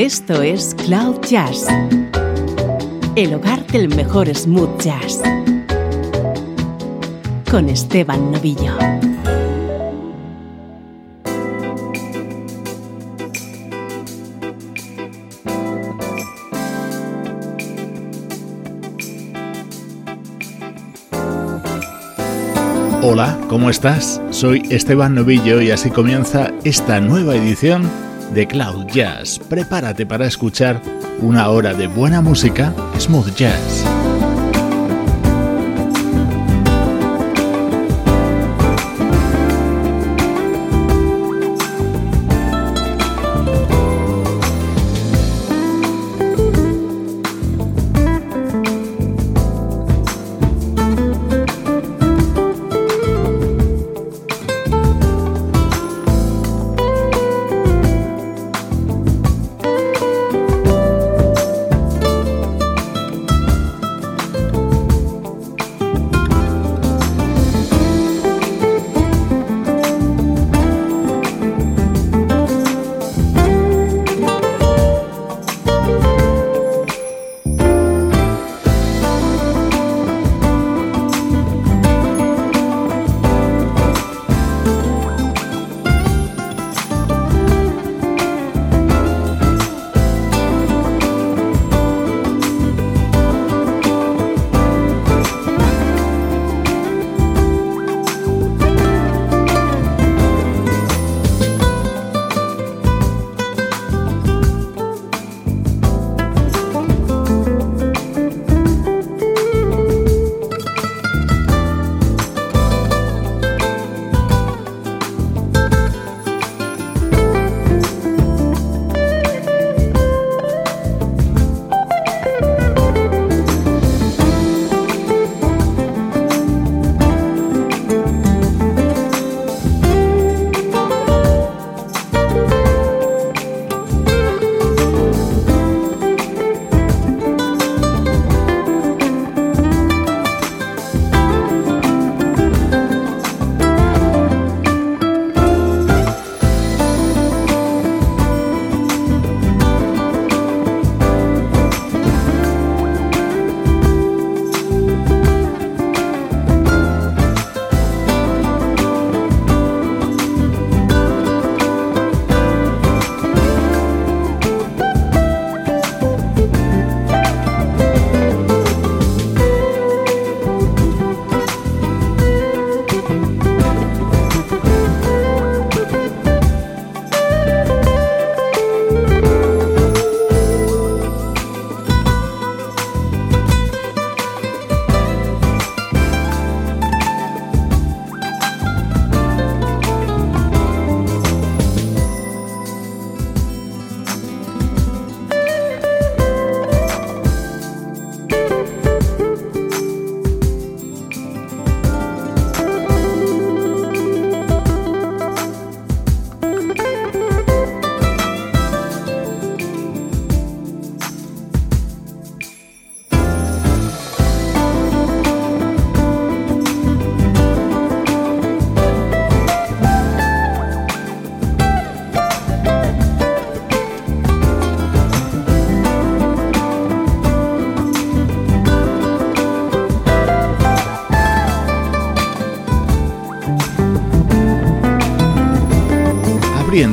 Esto es Cloud Jazz, el hogar del mejor smooth jazz, con Esteban Novillo. Hola, ¿cómo estás? Soy Esteban Novillo y así comienza esta nueva edición de Cloud Jazz. Prepárate para escuchar una hora de buena música, smooth jazz.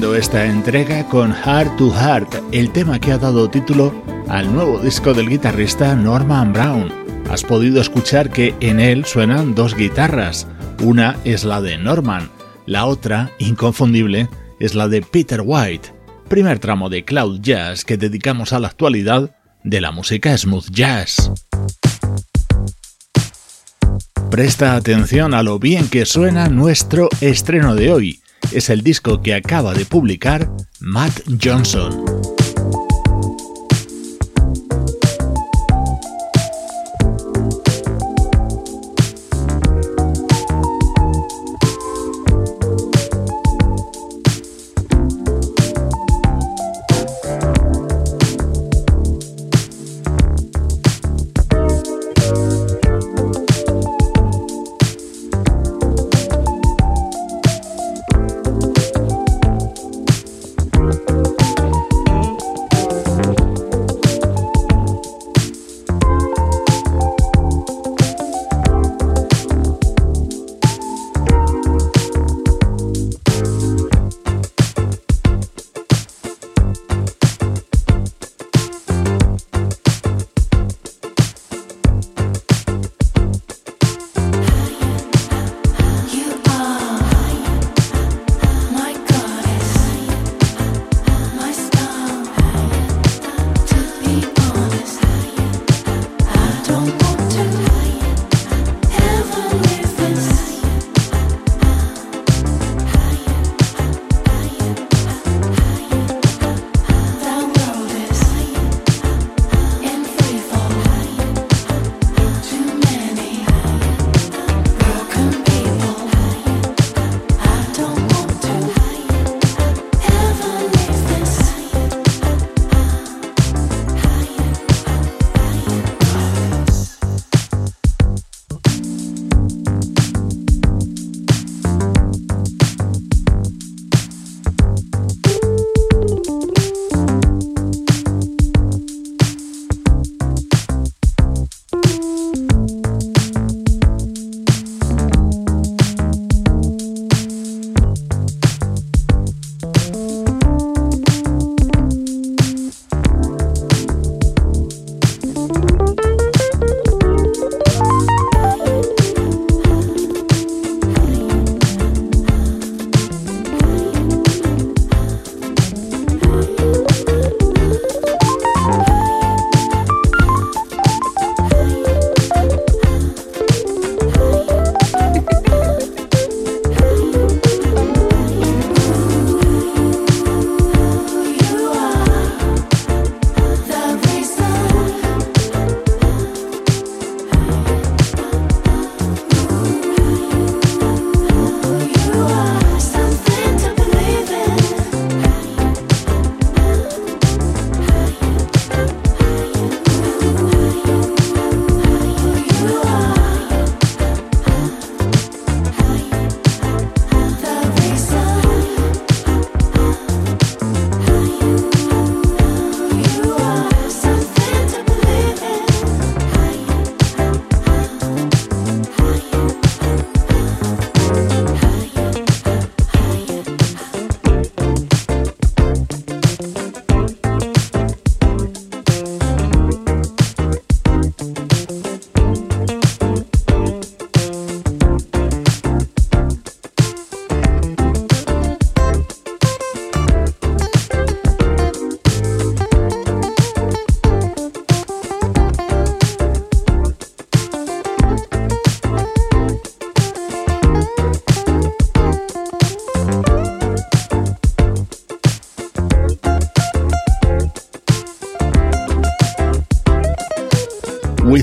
Esta entrega con Heart to Heart, el tema que ha dado título al nuevo disco del guitarrista Norman Brown. Has podido escuchar que en él suenan dos guitarras, una es la de Norman, la otra, inconfundible, es la de Peter White, primer tramo de Cloud Jazz que dedicamos a la actualidad de la música smooth jazz. Presta atención a lo bien que suena nuestro estreno de hoy es el disco que acaba de publicar Matt Johnson.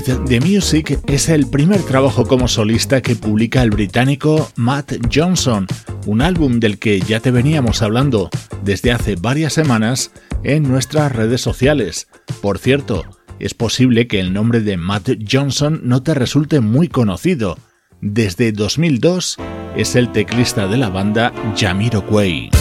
The Music es el primer trabajo como solista que publica el británico Matt Johnson, un álbum del que ya te veníamos hablando desde hace varias semanas en nuestras redes sociales. Por cierto, es posible que el nombre de Matt Johnson no te resulte muy conocido. Desde 2002 es el teclista de la banda Jamiroquai.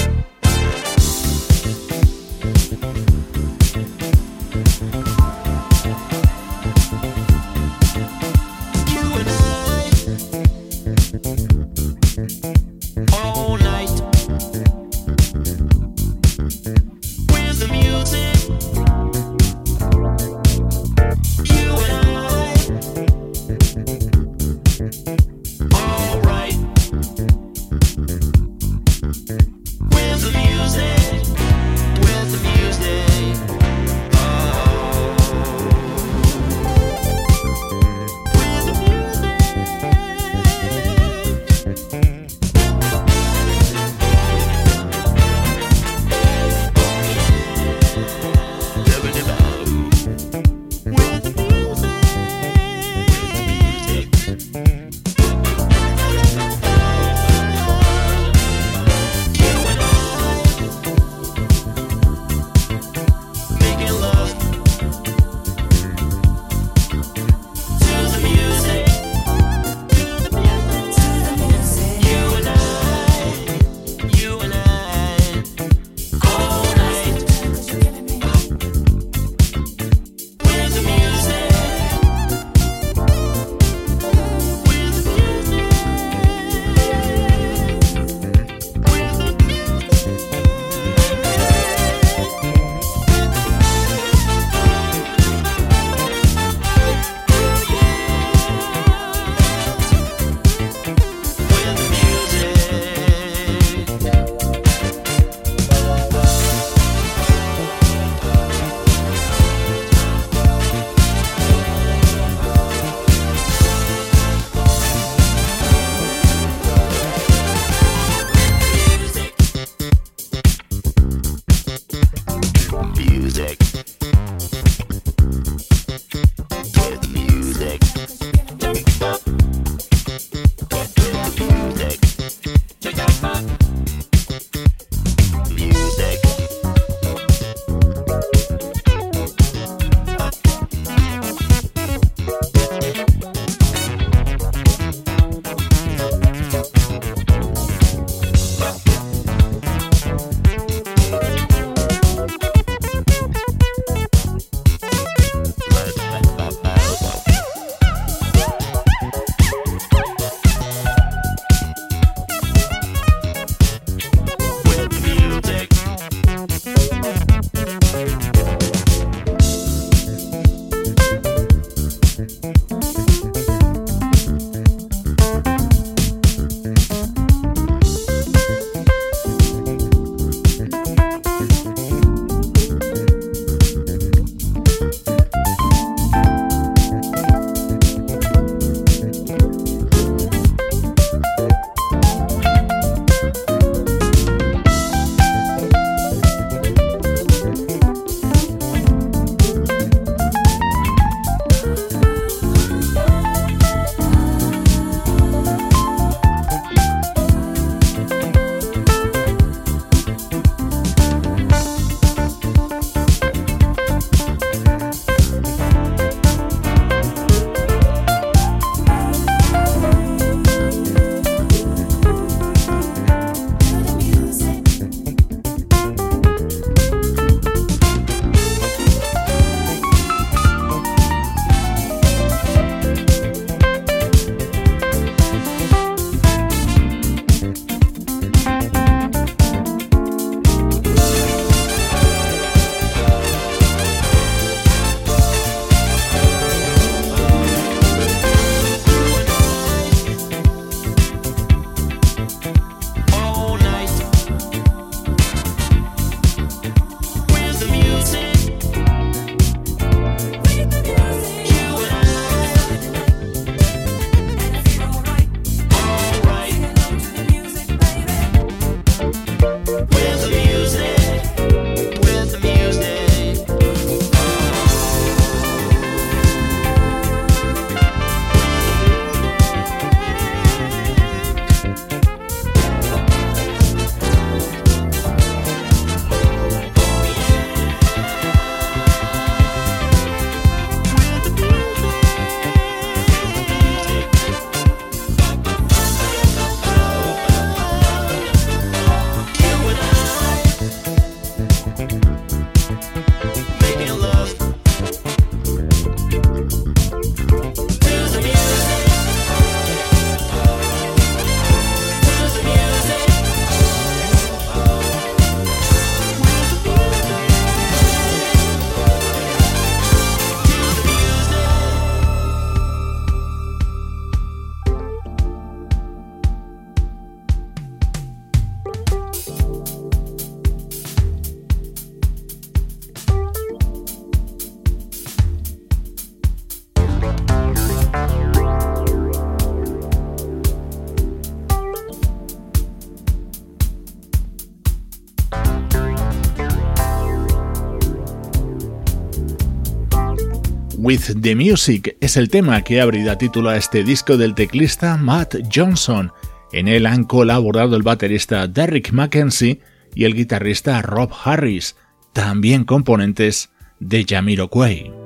The Music es el tema que ha título a este disco del teclista Matt Johnson. En él han colaborado el baterista Derrick Mackenzie y el guitarrista Rob Harris, también componentes de Jamiroquai.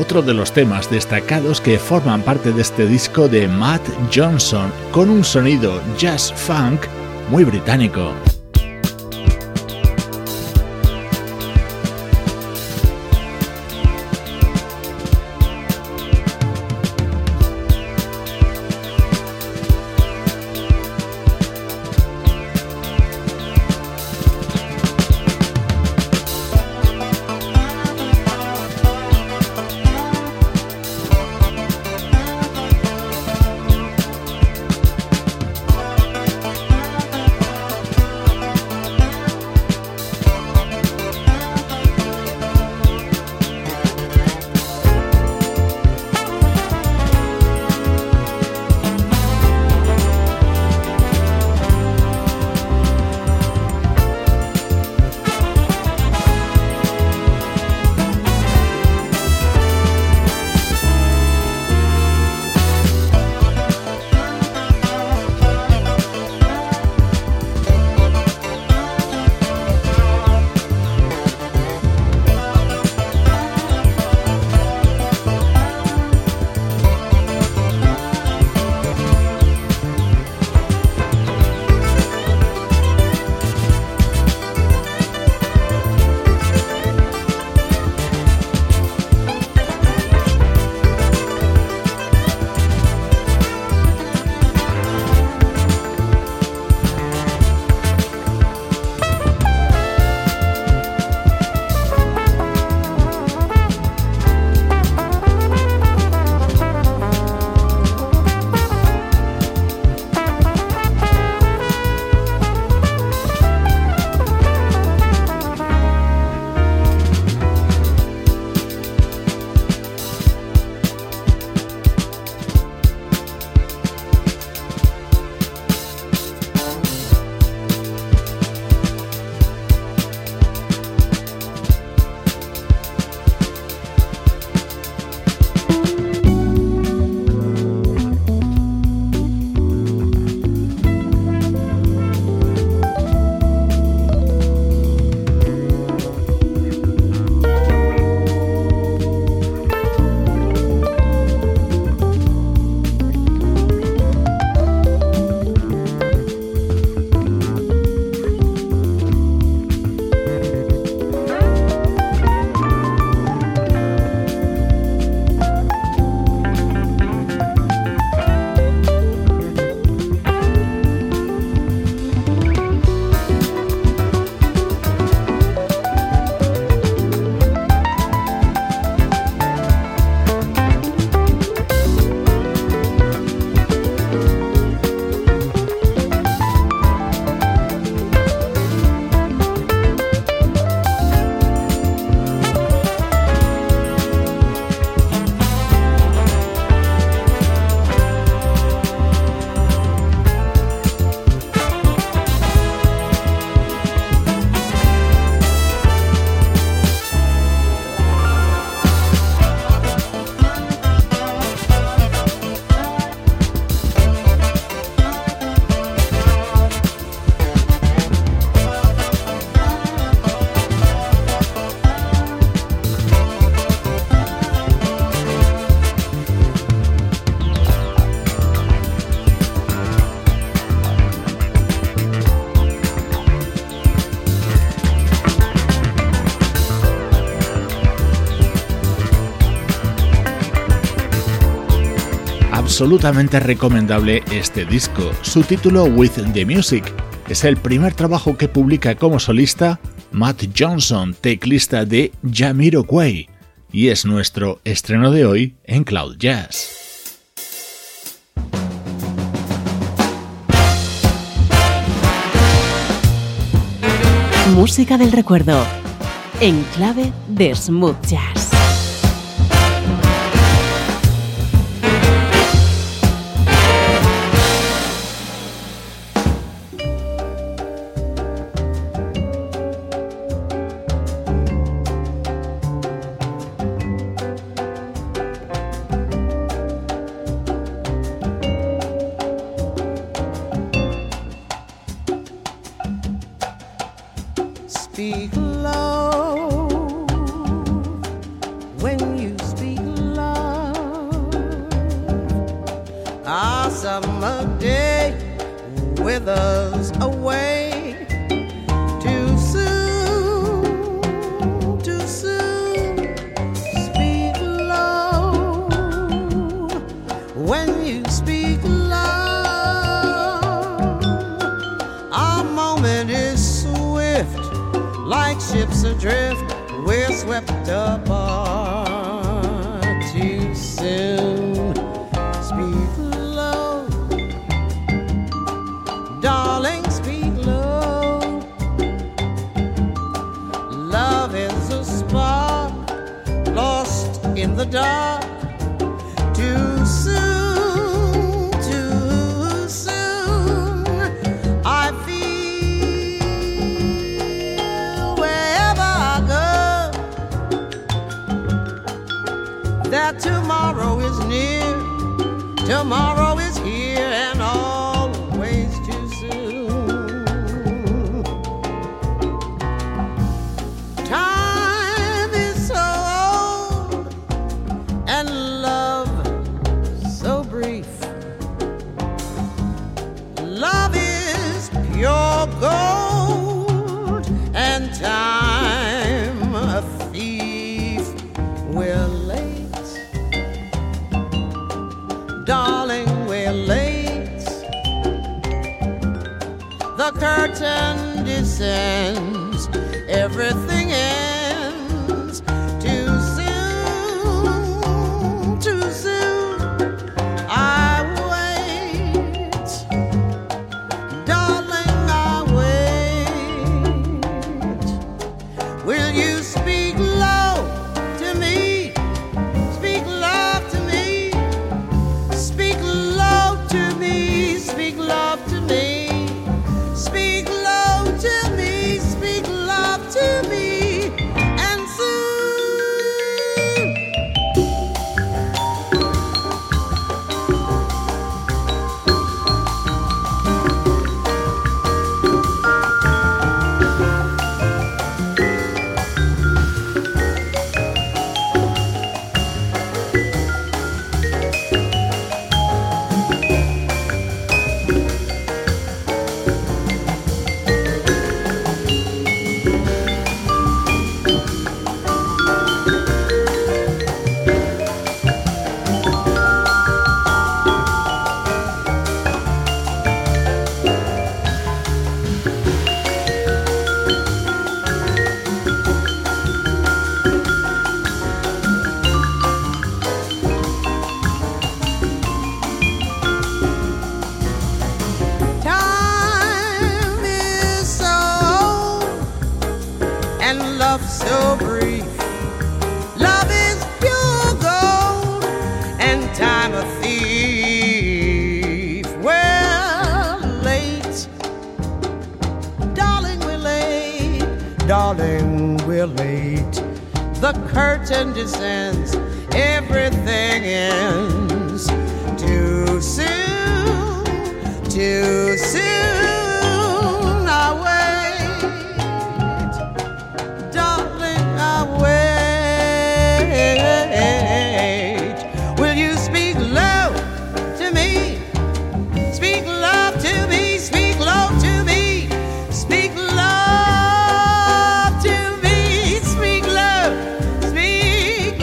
Otro de los temas destacados que forman parte de este disco de Matt Johnson, con un sonido jazz funk muy británico. Absolutamente recomendable este disco. Su título With the Music es el primer trabajo que publica como solista Matt Johnson, teclista de Jamiroquai, y es nuestro estreno de hoy en Cloud Jazz. Música del recuerdo en clave de smooth jazz. acceptable.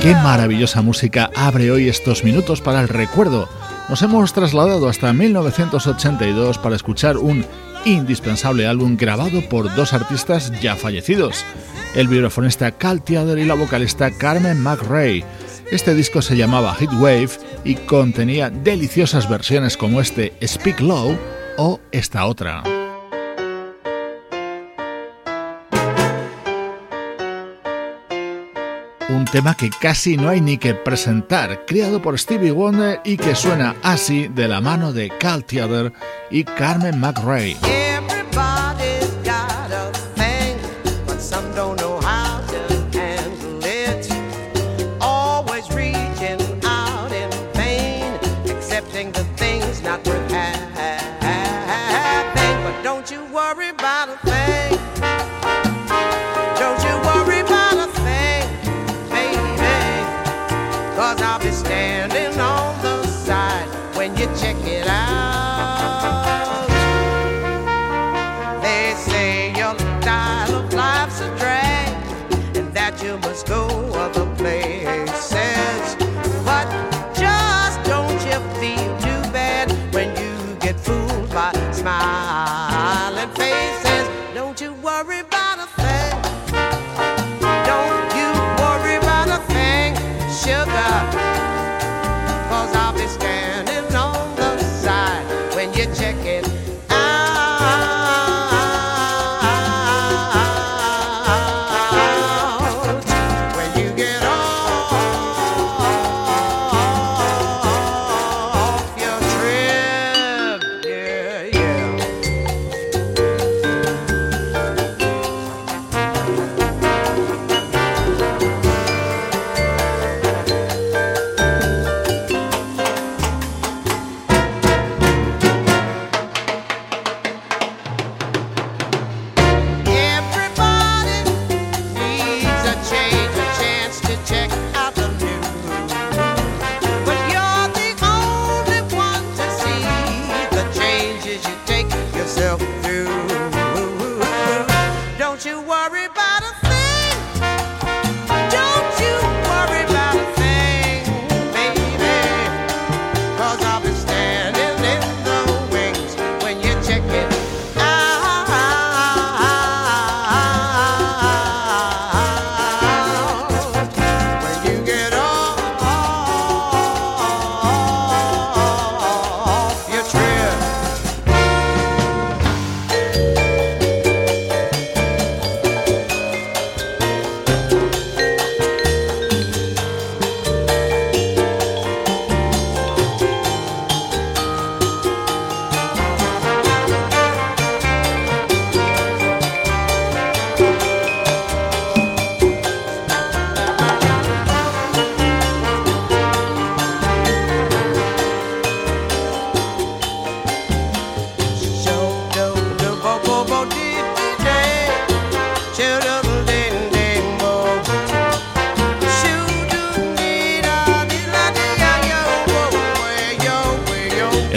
Qué maravillosa música abre hoy estos minutos para el recuerdo. Nos hemos trasladado hasta 1982 para escuchar un indispensable álbum grabado por dos artistas ya fallecidos, el vibrafonista Cal Theater y la vocalista Carmen McRae. Este disco se llamaba Heatwave y contenía deliciosas versiones como este Speak Low o esta otra. un tema que casi no hay ni que presentar, creado por Stevie Wonder y que suena así de la mano de Cal Theater y Carmen McRae.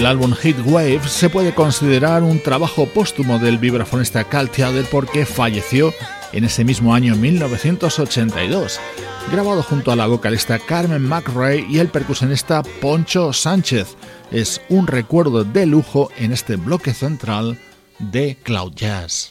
El álbum Hit Wave se puede considerar un trabajo póstumo del vibrafonista Cal Tjader porque falleció en ese mismo año 1982, grabado junto a la vocalista Carmen McRae y el percusionista Poncho Sánchez. Es un recuerdo de lujo en este bloque central de Cloud Jazz.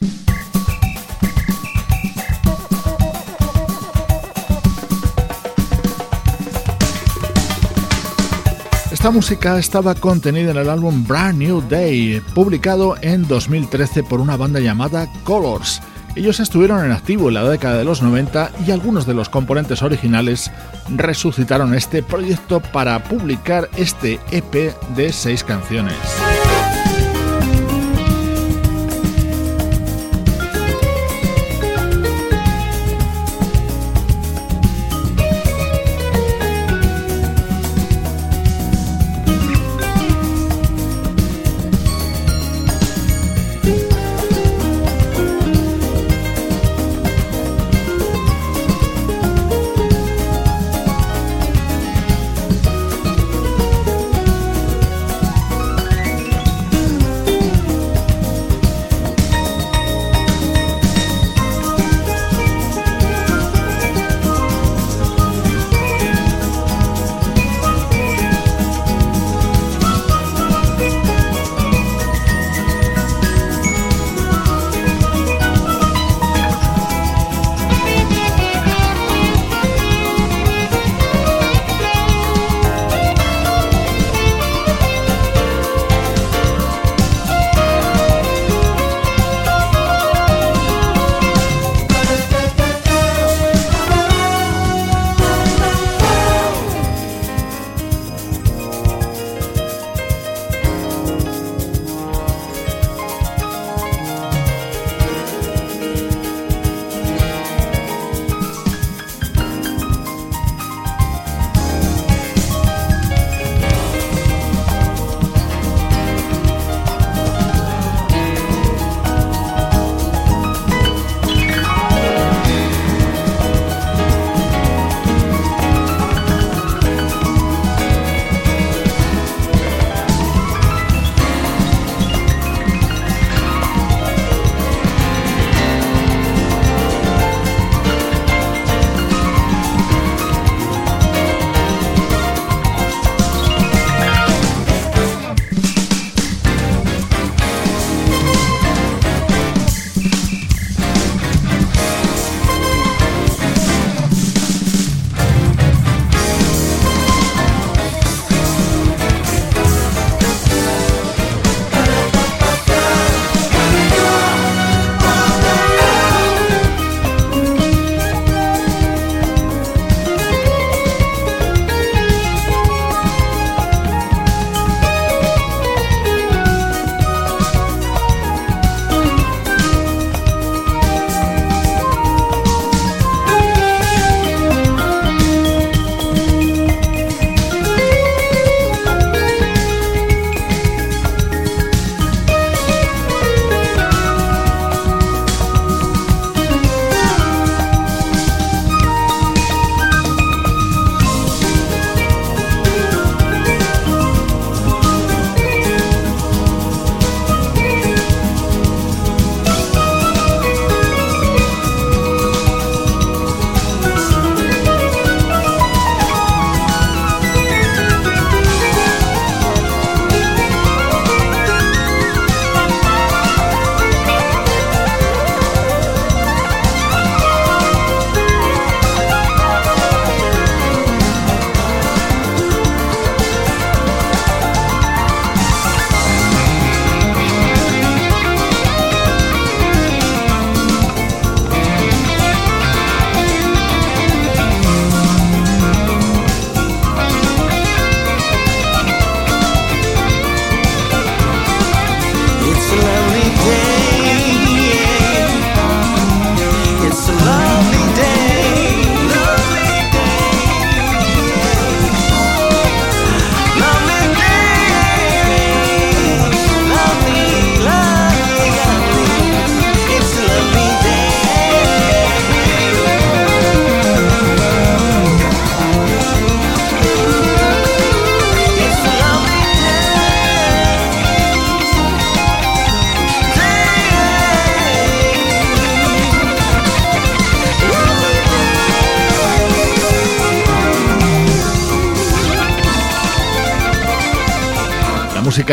Esta música estaba contenida en el álbum Brand New Day, publicado en 2013 por una banda llamada Colors. Ellos estuvieron en activo en la década de los 90 y algunos de los componentes originales resucitaron este proyecto para publicar este EP de seis canciones.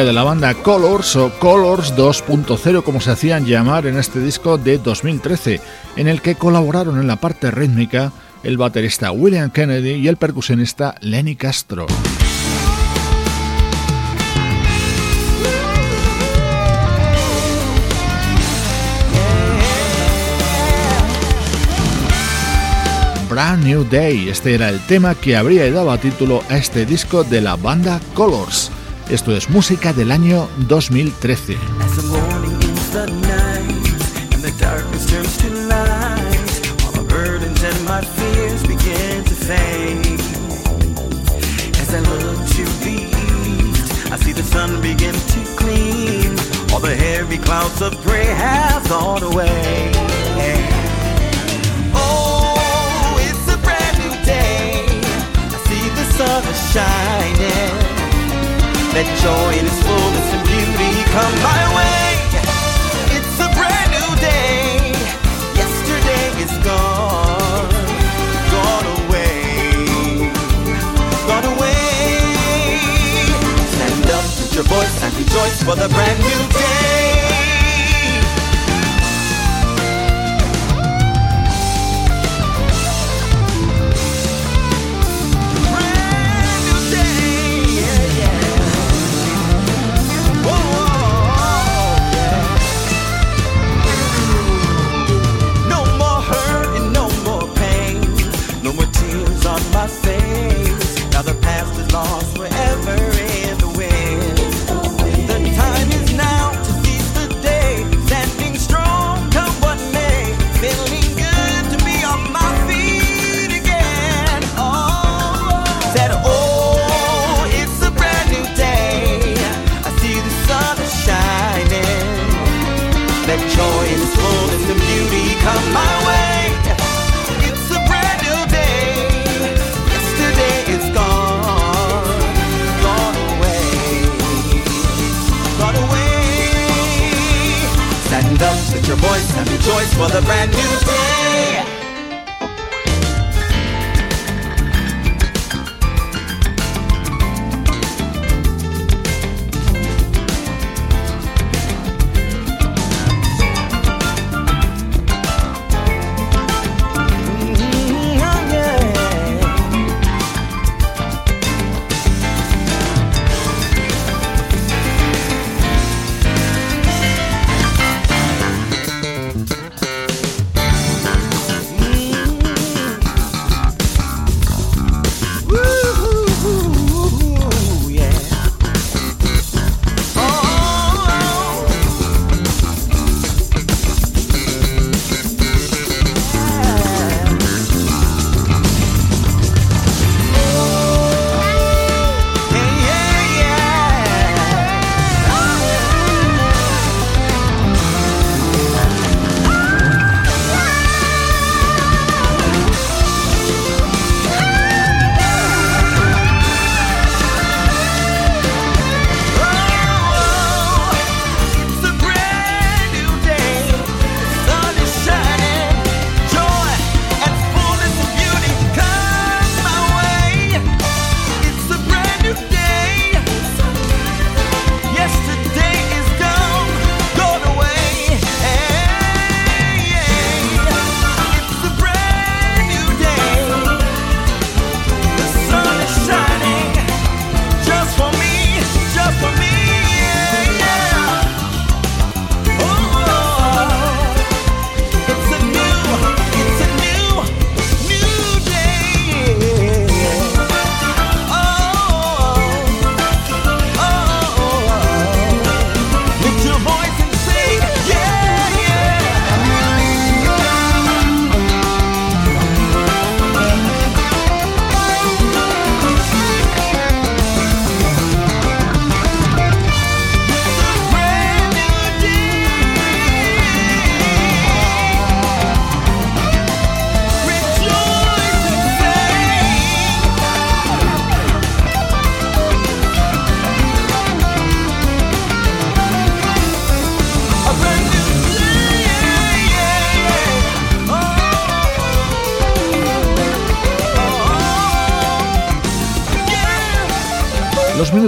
De la banda Colors o Colors 2.0 como se hacían llamar en este disco de 2013, en el que colaboraron en la parte rítmica el baterista William Kennedy y el percusionista Lenny Castro. Brand New Day. Este era el tema que habría dado título a este disco de la banda Colors. Esto es música del año 2013. I see the sun shining. Let joy in its fullness and beauty come my way. It's a brand new day. Yesterday is gone, gone away, gone away. Stand up, put your voice and rejoice for the brand new day.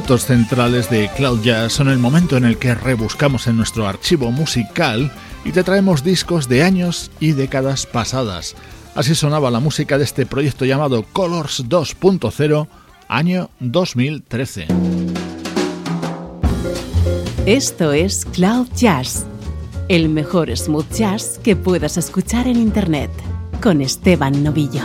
Minutos centrales de Cloud Jazz son el momento en el que rebuscamos en nuestro archivo musical y te traemos discos de años y décadas pasadas. Así sonaba la música de este proyecto llamado Colors 2.0, año 2013. Esto es Cloud Jazz, el mejor smooth jazz que puedas escuchar en Internet, con Esteban Novillo.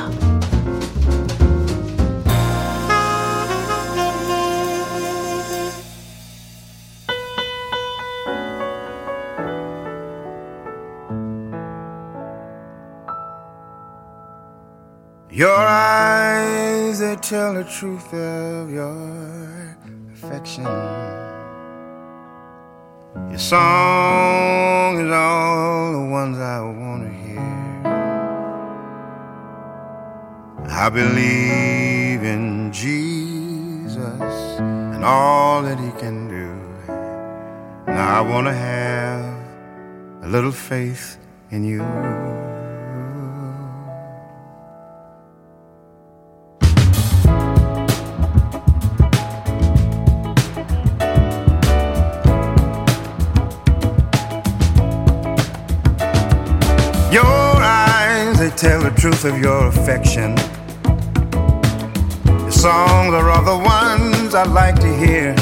Your eyes, they tell the truth of your affection. Your song is all the ones I want to hear. I believe in Jesus and all that He can do. Now I want to have a little faith in you. Tell the truth of your affection. Your songs are all the ones I like to hear.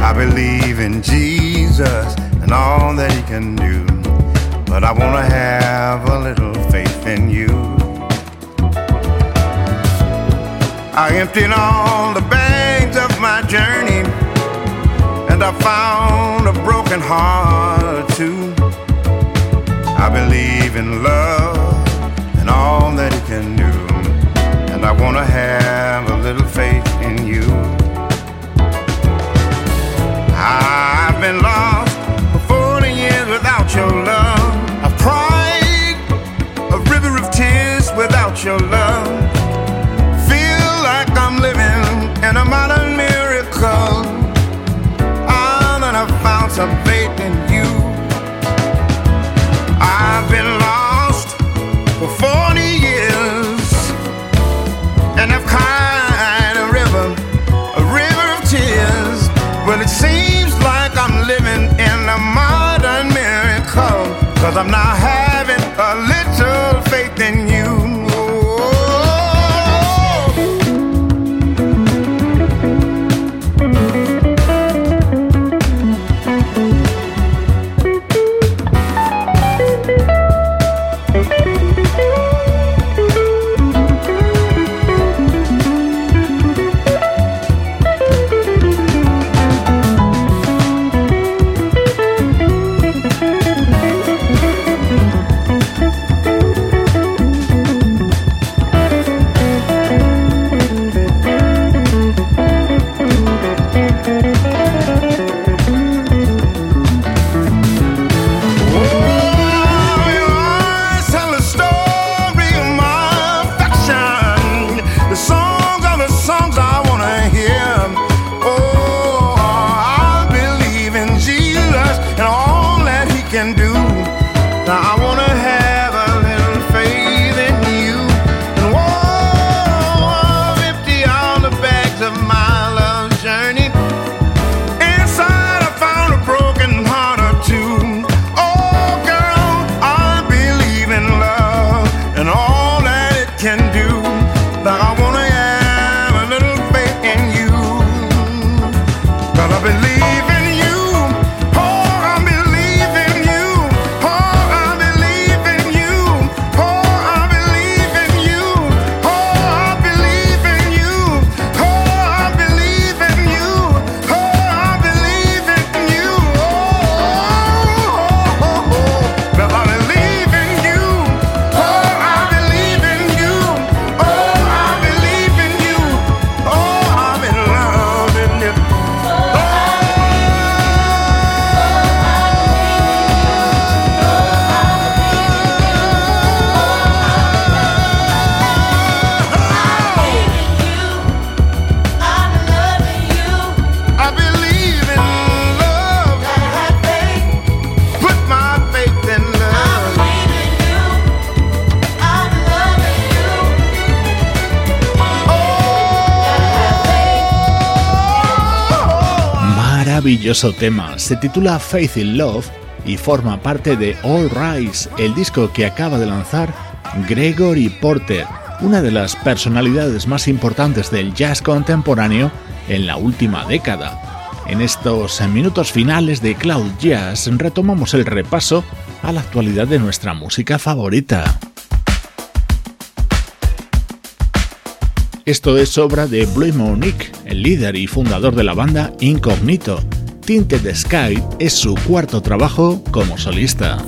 I believe in Jesus and all that He can do, but I want to have a little faith in you. I emptied all the bags of my journey, and I found a broken heart too. I believe in love and all that it can do. And I want to have a little faith in you. I've been lost I'm not happy. Maravilloso tema. Se titula Faith in Love y forma parte de All Rise, el disco que acaba de lanzar Gregory Porter, una de las personalidades más importantes del jazz contemporáneo en la última década. En estos minutos finales de Cloud Jazz retomamos el repaso a la actualidad de nuestra música favorita. Esto es obra de Blue Monique, el líder y fundador de la banda Incognito. Tinted Sky es su cuarto trabajo como solista.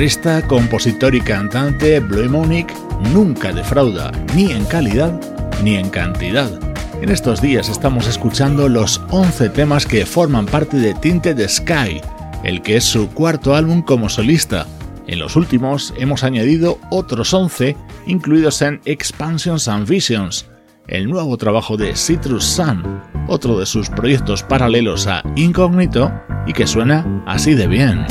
Guitarrista, compositor y cantante Blue Monique nunca defrauda ni en calidad ni en cantidad. En estos días estamos escuchando los 11 temas que forman parte de Tinted Sky, el que es su cuarto álbum como solista. En los últimos hemos añadido otros 11 incluidos en Expansions and Visions, el nuevo trabajo de Citrus Sun, otro de sus proyectos paralelos a Incognito y que suena así de bien.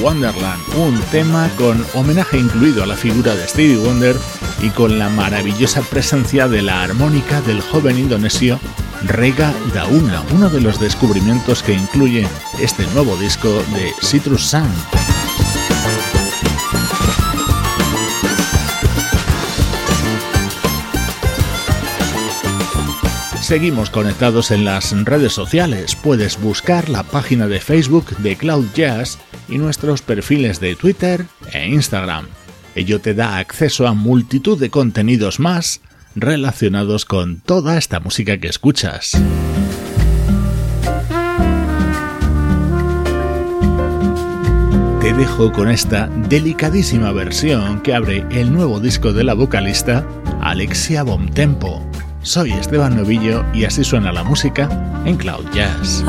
Wonderland, un tema con homenaje incluido a la figura de Stevie Wonder y con la maravillosa presencia de la armónica del joven indonesio Rega Dauna, uno de los descubrimientos que incluye este nuevo disco de Citrus Sun. Seguimos conectados en las redes sociales. Puedes buscar la página de Facebook de Cloud Jazz y nuestros perfiles de Twitter e Instagram. Ello te da acceso a multitud de contenidos más relacionados con toda esta música que escuchas. Te dejo con esta delicadísima versión que abre el nuevo disco de la vocalista Alexia Bomtempo. Soy Esteban Novillo y así suena la música en Cloud Jazz.